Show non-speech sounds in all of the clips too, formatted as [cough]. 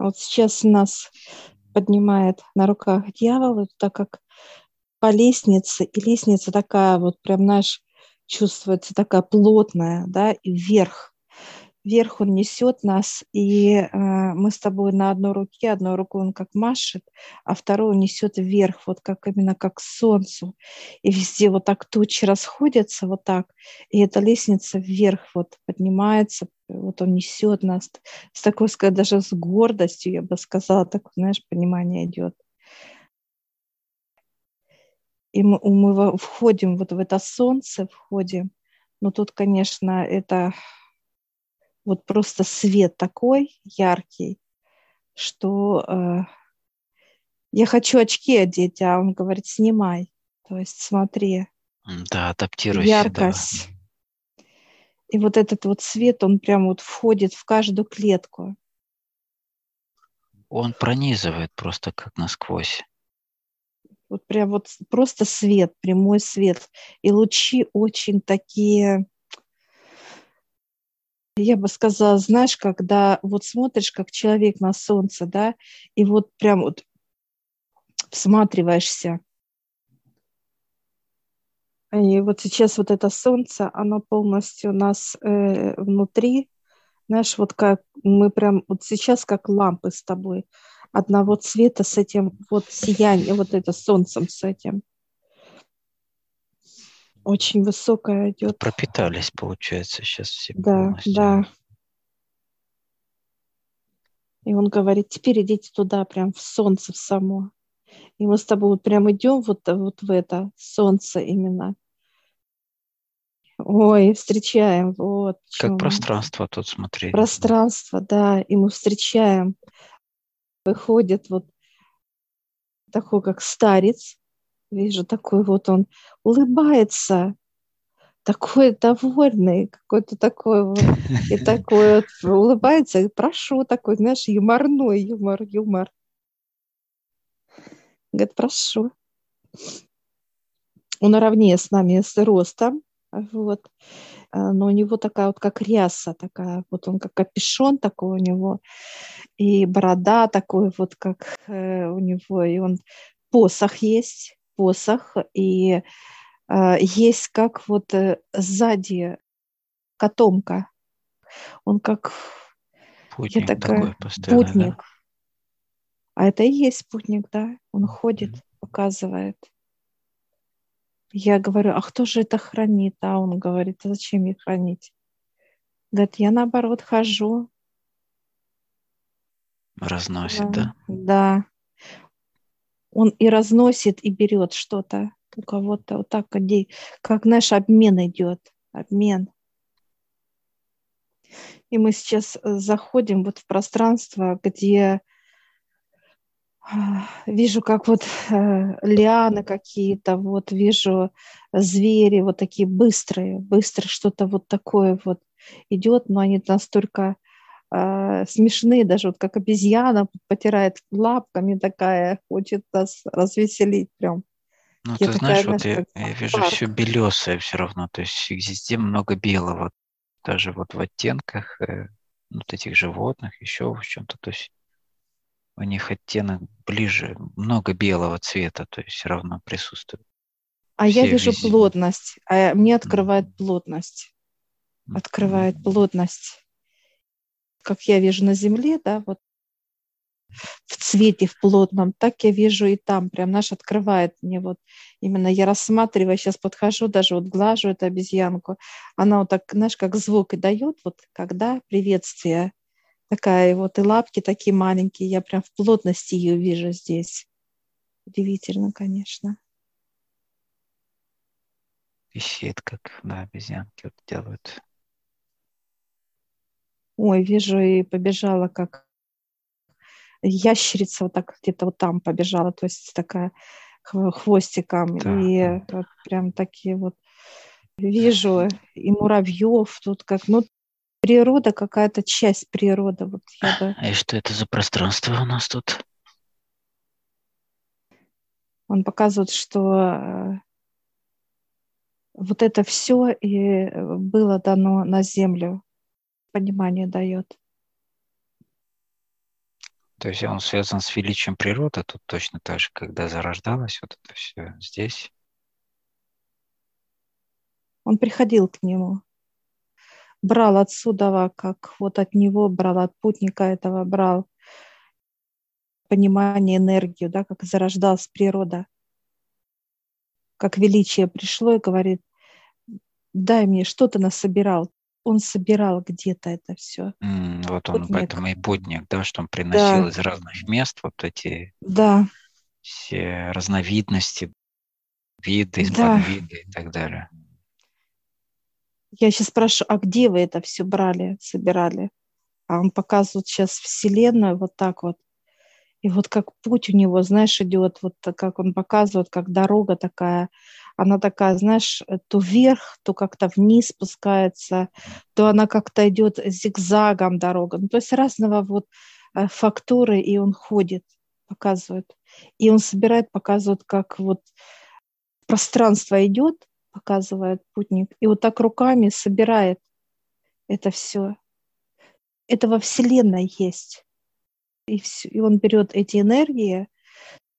Вот сейчас нас поднимает на руках дьявол, так как по лестнице, и лестница такая вот прям, знаешь, чувствуется такая плотная, да, и вверх вверх он несет нас, и э, мы с тобой на одной руке, одной рукой он как машет, а вторую несет вверх, вот как именно как к солнцу. И везде вот так тучи расходятся, вот так, и эта лестница вверх вот поднимается, вот он несет нас с такой, сказать, даже с гордостью, я бы сказала, так, знаешь, понимание идет. И мы, мы входим вот в это солнце, входим, но тут, конечно, это вот просто свет такой яркий, что э, я хочу очки одеть, а он говорит, снимай. То есть смотри. Да, адаптируйся. Яркость. Да. И вот этот вот свет, он прям вот входит в каждую клетку. Он пронизывает просто как насквозь. Вот прям вот просто свет, прямой свет. И лучи очень такие я бы сказала, знаешь, когда вот смотришь, как человек на солнце, да, и вот прям вот всматриваешься. И вот сейчас вот это солнце, оно полностью у нас э, внутри, знаешь, вот как мы прям вот сейчас как лампы с тобой одного цвета с этим вот сиянием, вот это солнцем с этим. Очень высокая идет. Пропитались, получается, сейчас все Да, полностью. да. И он говорит, теперь идите туда, прям в солнце в само. И мы с тобой вот прям идем вот, вот в это солнце именно. Ой, встречаем, вот. Как пространство тут смотри. Пространство, да, и мы встречаем. Выходит вот такой, как старец, Вижу, такой вот он улыбается, такой довольный, какой-то такой вот, и [laughs] такой вот улыбается, и прошу, такой, знаешь, юморной юмор, юмор. Говорит, прошу. Он наравне с нами с ростом, вот. А, но у него такая вот как ряса такая, вот он как капюшон такой у него, и борода такой вот как э, у него, и он посох есть, посох, и э, есть как вот э, сзади котомка. Он как путник я такая, путник. Да? А это и есть путник, да? Он ходит, показывает. Я говорю, а кто же это хранит? А он говорит, а зачем их хранить? Говорит, я наоборот хожу. Разносит, да? Да. да он и разносит, и берет что-то у кого-то. Вот так, как наш обмен идет, обмен. И мы сейчас э, заходим вот в пространство, где [sighs] вижу, как вот э, лианы какие-то, вот вижу звери вот такие быстрые, быстро что-то вот такое вот идет, но они настолько э, смешные, даже вот как обезьяна потирает лапками такая, хочет нас развеселить прям. Ну, я ты такая, знаешь, вот я, я вижу парк. все белесое все равно, то есть везде много белого, даже вот в оттенках э, вот этих животных, еще в чем-то, то есть у них оттенок ближе, много белого цвета, то есть все равно присутствует. А я вижу везде. плотность, а мне открывает плотность, открывает плотность. Как я вижу на земле, да, вот в цвете, в плотном, так я вижу и там, прям наш открывает мне вот, именно я рассматриваю, сейчас подхожу, даже вот глажу эту обезьянку, она вот так, знаешь, как звук и дает, вот когда приветствие, такая вот и лапки такие маленькие, я прям в плотности ее вижу здесь. Удивительно, конечно. Висит, как на обезьянке вот делают. Ой, вижу, и побежала как ящерица вот так где-то вот там побежала, то есть такая хвостиком. Да. И вот прям такие вот вижу и муравьев тут как, ну, природа какая-то часть природы. Вот я бы... А и что это за пространство у нас тут? Он показывает, что э, вот это все и было дано на землю понимание дает. То есть он связан с величием природы, тут точно так же, когда зарождалось вот это все здесь. Он приходил к нему, брал отсюда, как вот от него брал, от путника этого брал понимание, энергию, да, как зарождалась природа, как величие пришло и говорит, дай мне, что ты насобирал, он собирал где-то это все. Mm, вот он путник. поэтому и путник, да, что он приносил да. из разных мест вот эти да. все разновидности, виды, да. подвиды и так далее. Я сейчас спрашиваю, а где вы это все брали, собирали? А он показывает сейчас Вселенную вот так вот. И вот как путь у него, знаешь, идет, вот как он показывает, как дорога такая, она такая, знаешь, то вверх, то как-то вниз спускается, то она как-то идет зигзагом дорога. Ну, то есть разного вот э, фактуры, и он ходит, показывает. И он собирает, показывает, как вот пространство идет, показывает путник, и вот так руками собирает это все. Это во Вселенной есть и, все, и он берет эти энергии,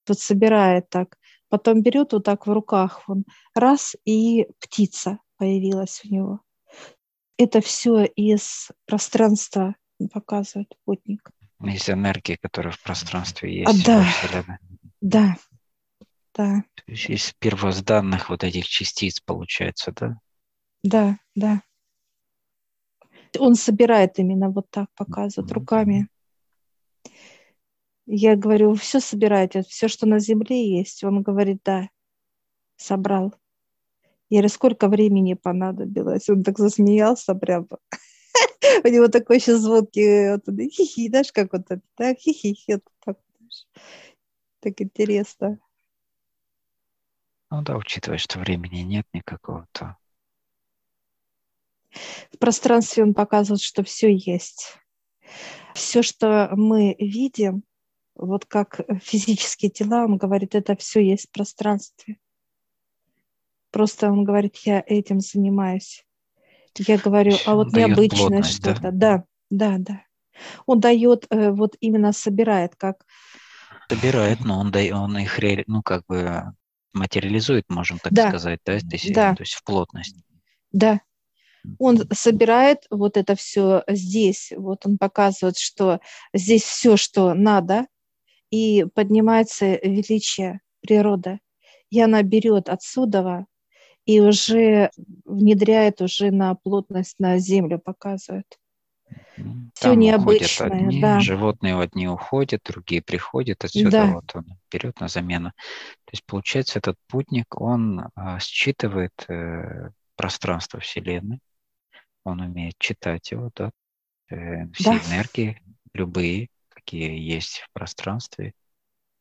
вот собирает так, потом берет вот так в руках, он раз, и птица появилась у него. Это все из пространства показывает путник. Из энергии, которая в пространстве есть. А, да, да, да. То есть из первозданных вот этих частиц получается, да? Да, да. Он собирает именно вот так, показывает руками. Я говорю, все собираете, все, что на земле есть. Он говорит, да, собрал. Я говорю, сколько времени понадобилось? Он так засмеялся прямо. [laughs] У него такой еще звонкий, вот, хихи, знаешь, как вот это, да, хихи, так, так интересно. Ну да, учитывая, что времени нет никакого-то. В пространстве он показывает, что все есть. Все, что мы видим, вот как физические тела, он говорит, это все есть в пространстве. Просто он говорит, я этим занимаюсь. Я говорю, а вот необычное что-то. Да? да, да, да. Он дает, э, вот именно собирает, как... Собирает, но он, дает, он их, ну, как бы материализует, можем так да. сказать, да? То есть, да. то есть в плотность. Да, он собирает вот это все здесь, вот он показывает, что здесь все, что надо, и поднимается величие природы. И она берет отсюда и уже внедряет уже на плотность, на землю показывает. Там Все необычное, одни, да. Животные одни уходят, другие приходят, отсюда да. вот он берет на замену. То есть получается этот путник, он а, считывает э, пространство Вселенной, он умеет читать его, да, э, все да. энергии, любые, какие есть в пространстве,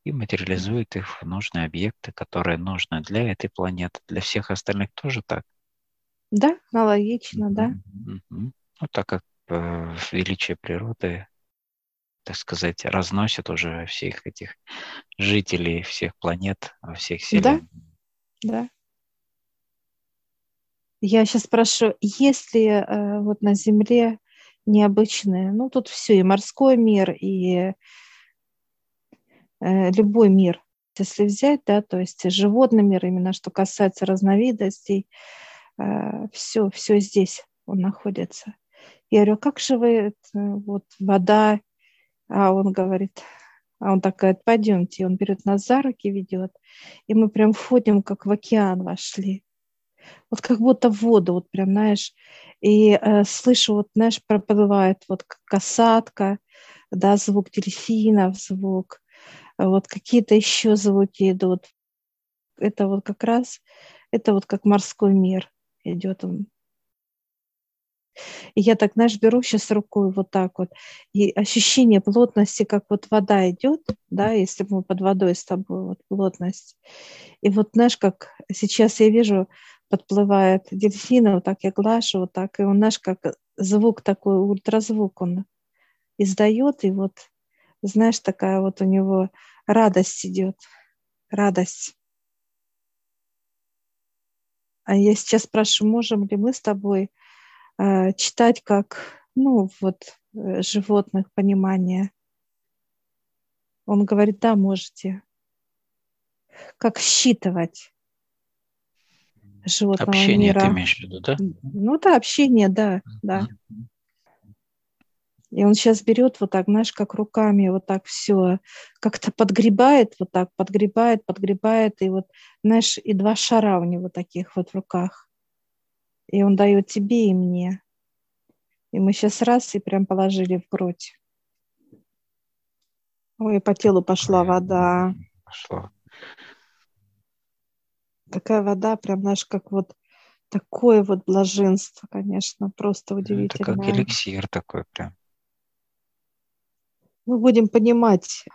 и материализует их в нужные объекты, которые нужны для этой планеты, для всех остальных тоже так. Да, аналогично, да. Mm-hmm. Ну, так как величие природы, так сказать, разносит уже всех этих жителей всех планет, всех вселенных. Да, да. Я сейчас спрошу, есть ли э, вот на Земле необычные, ну тут все, и морской мир, и э, любой мир, если взять, да, то есть животный мир, именно что касается разновидностей, э, все, все здесь он находится. Я говорю, как же вы, вот вода, а он говорит, а он такой, пойдемте, он берет нас за руки, ведет, и мы прям входим, как в океан вошли. Вот как будто в воду, вот прям, знаешь, и э, слышу, вот, знаешь, проплывает вот касатка, да, звук дельфинов, звук, вот какие-то еще звуки идут. Это вот как раз, это вот как морской мир идет он. И я так, знаешь, беру сейчас рукой вот так вот, и ощущение плотности, как вот вода идет, да, если мы под водой с тобой, вот плотность. И вот, знаешь, как сейчас я вижу, подплывает дельфина, вот так я глажу, вот так, и он, знаешь, как звук такой, ультразвук он издает, и вот, знаешь, такая вот у него радость идет, радость. А я сейчас спрашиваю, можем ли мы с тобой читать как, ну, вот, э, животных понимание? Он говорит, да, можете. Как считывать животного общение мира. ты имеешь в виду, да? Ну да, общение, да, да. И он сейчас берет вот так, знаешь, как руками вот так все как-то подгребает, вот так подгребает, подгребает, и вот, знаешь, и два шара у него таких вот в руках. И он дает тебе и мне. И мы сейчас раз и прям положили в грудь. Ой, по телу пошла вода. Пошла. Такая вода, прям, знаешь, как вот такое вот блаженство, конечно, просто удивительно. Это как эликсир такой прям. Мы будем понимать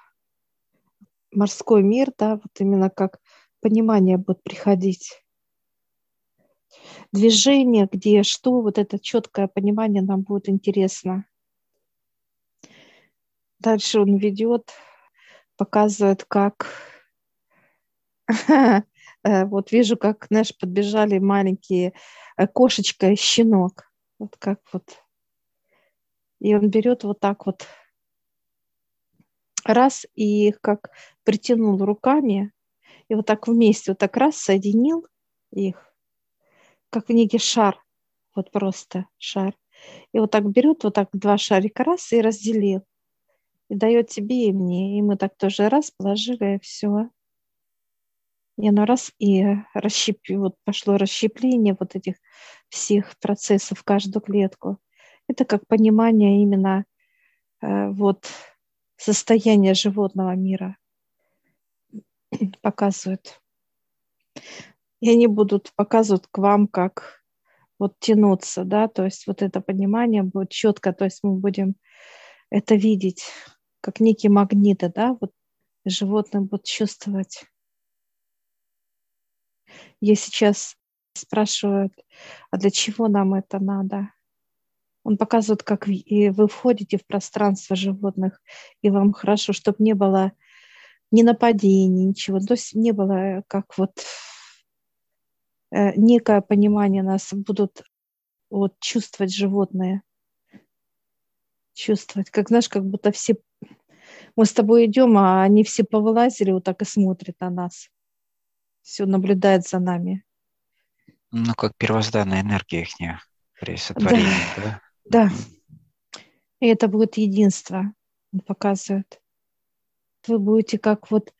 морской мир, да, вот именно как понимание будет приходить. Движение, где что, вот это четкое понимание нам будет интересно. Дальше он ведет, показывает, как [laughs] э, вот вижу, как, знаешь, подбежали маленькие э, кошечка и щенок. Вот как вот. И он берет вот так вот раз и их как притянул руками, и вот так вместе, вот так раз соединил их, как некий шар, вот просто шар. И вот так берет вот так два шарика раз и разделил и дает тебе и мне. И мы так тоже раз положили, и все. И оно раз и расщеп... вот пошло расщепление вот этих всех процессов каждую клетку. Это как понимание именно э, вот состояния животного мира показывают. И они будут показывать к вам, как вот тянуться, да, то есть вот это понимание будет четко, то есть мы будем это видеть как некие магниты, да, вот животные будут чувствовать. Я сейчас спрашиваю, а для чего нам это надо? Он показывает, как и вы входите в пространство животных, и вам хорошо, чтобы не было ни нападений, ничего. То есть не было как вот некое понимание нас будут вот, чувствовать животные. Чувствовать, как знаешь, как будто все мы с тобой идем, а они все повылазили, вот так и смотрят на нас. Все наблюдает за нами. Ну, как первозданная энергия их при сотворении, да? Да. да. И это будет единство, он показывает. Вы будете как вот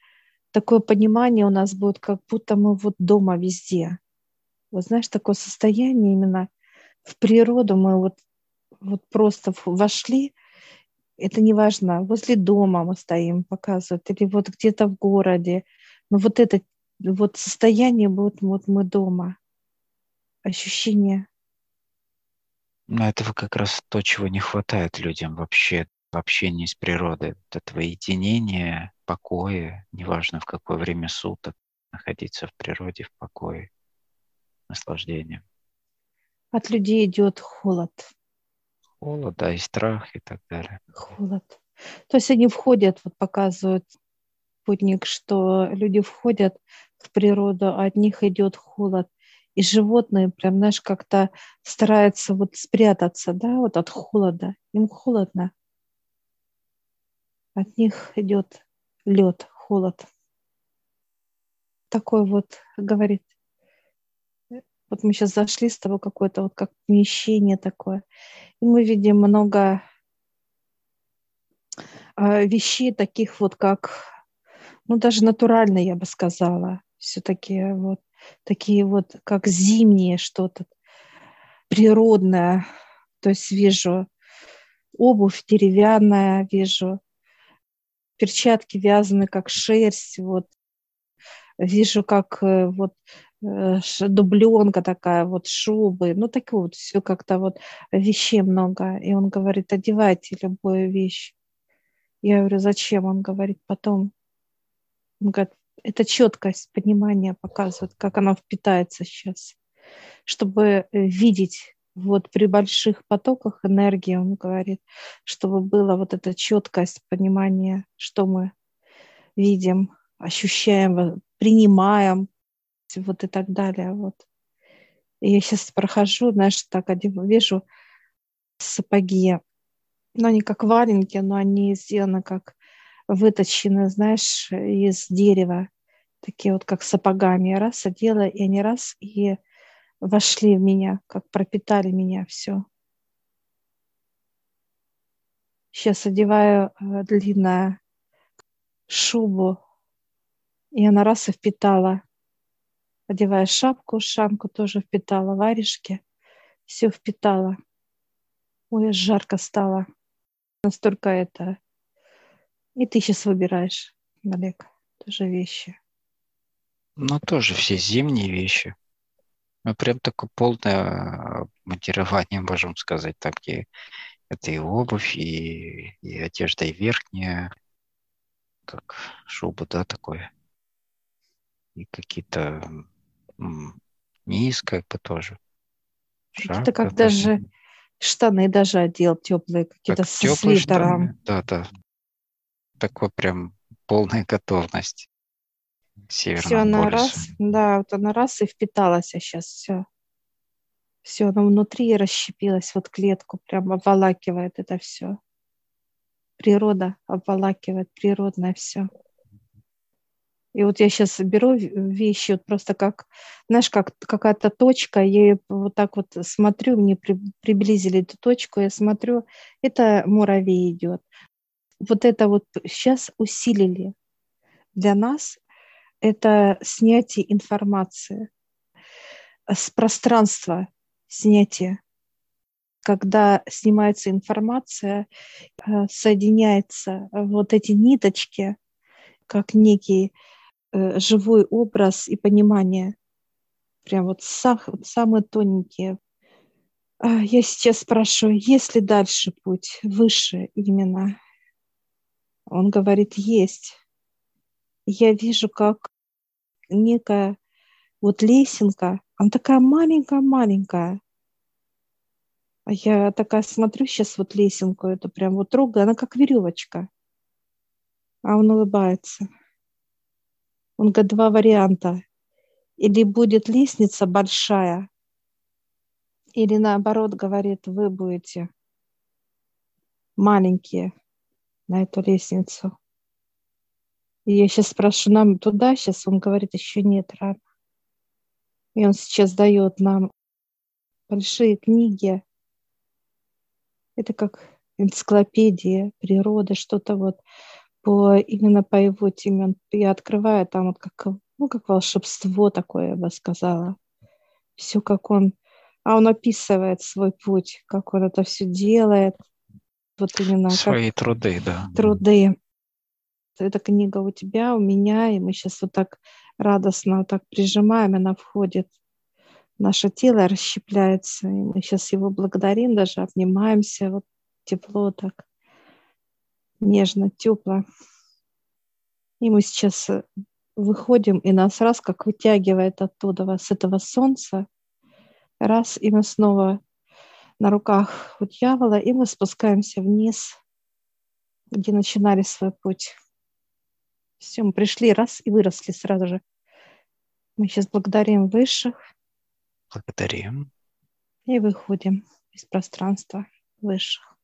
такое понимание у нас будет, как будто мы вот дома везде. Вот знаешь, такое состояние именно в природу мы вот, вот просто вошли, это не важно, возле дома мы стоим, показывают, или вот где-то в городе. Но вот это вот состояние будет, вот мы дома, ощущение. Ну, этого как раз то, чего не хватает людям вообще в общении с природой. Вот этого единения, покоя, неважно в какое время суток, находиться в природе, в покое, наслаждение. От людей идет холод холод, да, и страх и так далее. Холод. То есть они входят, вот показывают путник, что люди входят в природу, а от них идет холод. И животные прям, знаешь, как-то стараются вот спрятаться, да, вот от холода. Им холодно. От них идет лед, холод. Такой вот, говорит, вот мы сейчас зашли с тобой какое-то вот как помещение такое, и мы видим много э, вещей таких вот как, ну даже натуральные, я бы сказала, все-таки вот такие вот как зимние что-то, природное. То есть вижу обувь деревянная, вижу перчатки вязаны как шерсть, вот вижу как э, вот дубленка такая, вот шубы, ну так вот, все как-то вот вещей много. И он говорит, одевайте любую вещь. Я говорю, зачем? Он говорит, потом. Он говорит, это четкость, понимание показывает, как оно впитается сейчас. Чтобы э, видеть вот при больших потоках энергии, он говорит, чтобы была вот эта четкость, понимание, что мы видим, ощущаем, принимаем, вот и так далее. Вот. И я сейчас прохожу, знаешь, так вижу сапоги, но они как валенки, но они сделаны как выточены, знаешь, из дерева, такие вот как сапогами. Я раз одела, и они раз и вошли в меня, как пропитали меня все. Сейчас одеваю э, длинную шубу, и она раз и впитала. Одеваю шапку, шапку тоже впитала, варежки, все впитала. Ой, жарко стало. Настолько это. И ты сейчас выбираешь, Олег, тоже вещи. Ну, тоже все зимние вещи. Ну, прям такое полное монтирование, можем сказать, так, где это и обувь, и, и одежда, и верхняя, как шуба, да, такое. И какие-то низ, как бы тоже. Шапка, это как даже штаны даже одел теплые, какие-то с свитером. Да, да. Такой прям полная готовность. Все на раз, да, вот она раз и впиталась, а сейчас все. Все, оно внутри расщепилось, вот клетку прям обволакивает это все. Природа обволакивает, природное все. И вот я сейчас беру вещи вот просто как, знаешь, как какая-то точка, я вот так вот смотрю, мне при, приблизили эту точку, я смотрю, это муравей идет. Вот это вот сейчас усилили для нас это снятие информации с пространства снятие. Когда снимается информация, э, соединяются вот эти ниточки, как некий э, живой образ и понимание. Прям вот самые тоненькие. А, я сейчас спрашиваю, есть ли дальше путь, выше именно? Он говорит, есть я вижу, как некая вот лесенка, она такая маленькая-маленькая. А я такая смотрю сейчас вот лесенку, это прям вот трогаю, она как веревочка. А он улыбается. Он говорит, два варианта. Или будет лестница большая, или наоборот, говорит, вы будете маленькие на эту лестницу. И я сейчас спрашиваю, нам туда сейчас? Он говорит, еще нет, рано. И он сейчас дает нам большие книги. Это как энциклопедия природы, что-то вот по, именно по его теме. Я открываю там вот как, ну, как волшебство такое, я бы сказала. Все как он, а он описывает свой путь, как он это все делает. Вот именно Свои как труды, да. Труды эта книга у тебя, у меня, и мы сейчас вот так радостно вот так прижимаем, она входит наше тело расщепляется, и мы сейчас его благодарим, даже обнимаемся, вот тепло так, нежно, тепло. И мы сейчас э, выходим, и нас раз как вытягивает оттуда, с этого солнца, раз, и мы снова на руках у дьявола, и мы спускаемся вниз, где начинали свой путь. Все, мы пришли раз и выросли сразу же. Мы сейчас благодарим высших. Благодарим. И выходим из пространства высших.